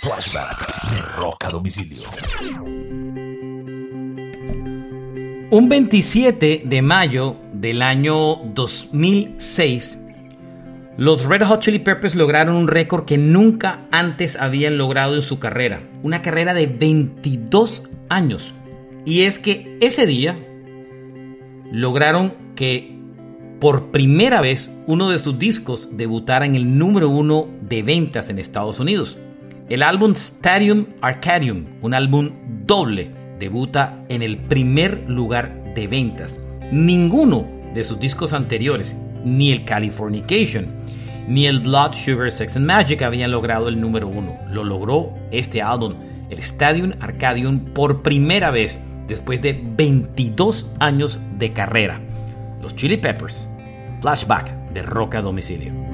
Flashback de Domicilio. Un 27 de mayo del año 2006, los Red Hot Chili Peppers lograron un récord que nunca antes habían logrado en su carrera. Una carrera de 22 años. Y es que ese día lograron que por primera vez uno de sus discos debutara en el número uno de ventas en Estados Unidos. El álbum Stadium Arcadium, un álbum doble, debuta en el primer lugar de ventas. Ninguno de sus discos anteriores, ni el Californication, ni el Blood Sugar Sex and Magic habían logrado el número uno. Lo logró este álbum, el Stadium Arcadium, por primera vez después de 22 años de carrera. Los Chili Peppers, flashback de Roca Domicilio.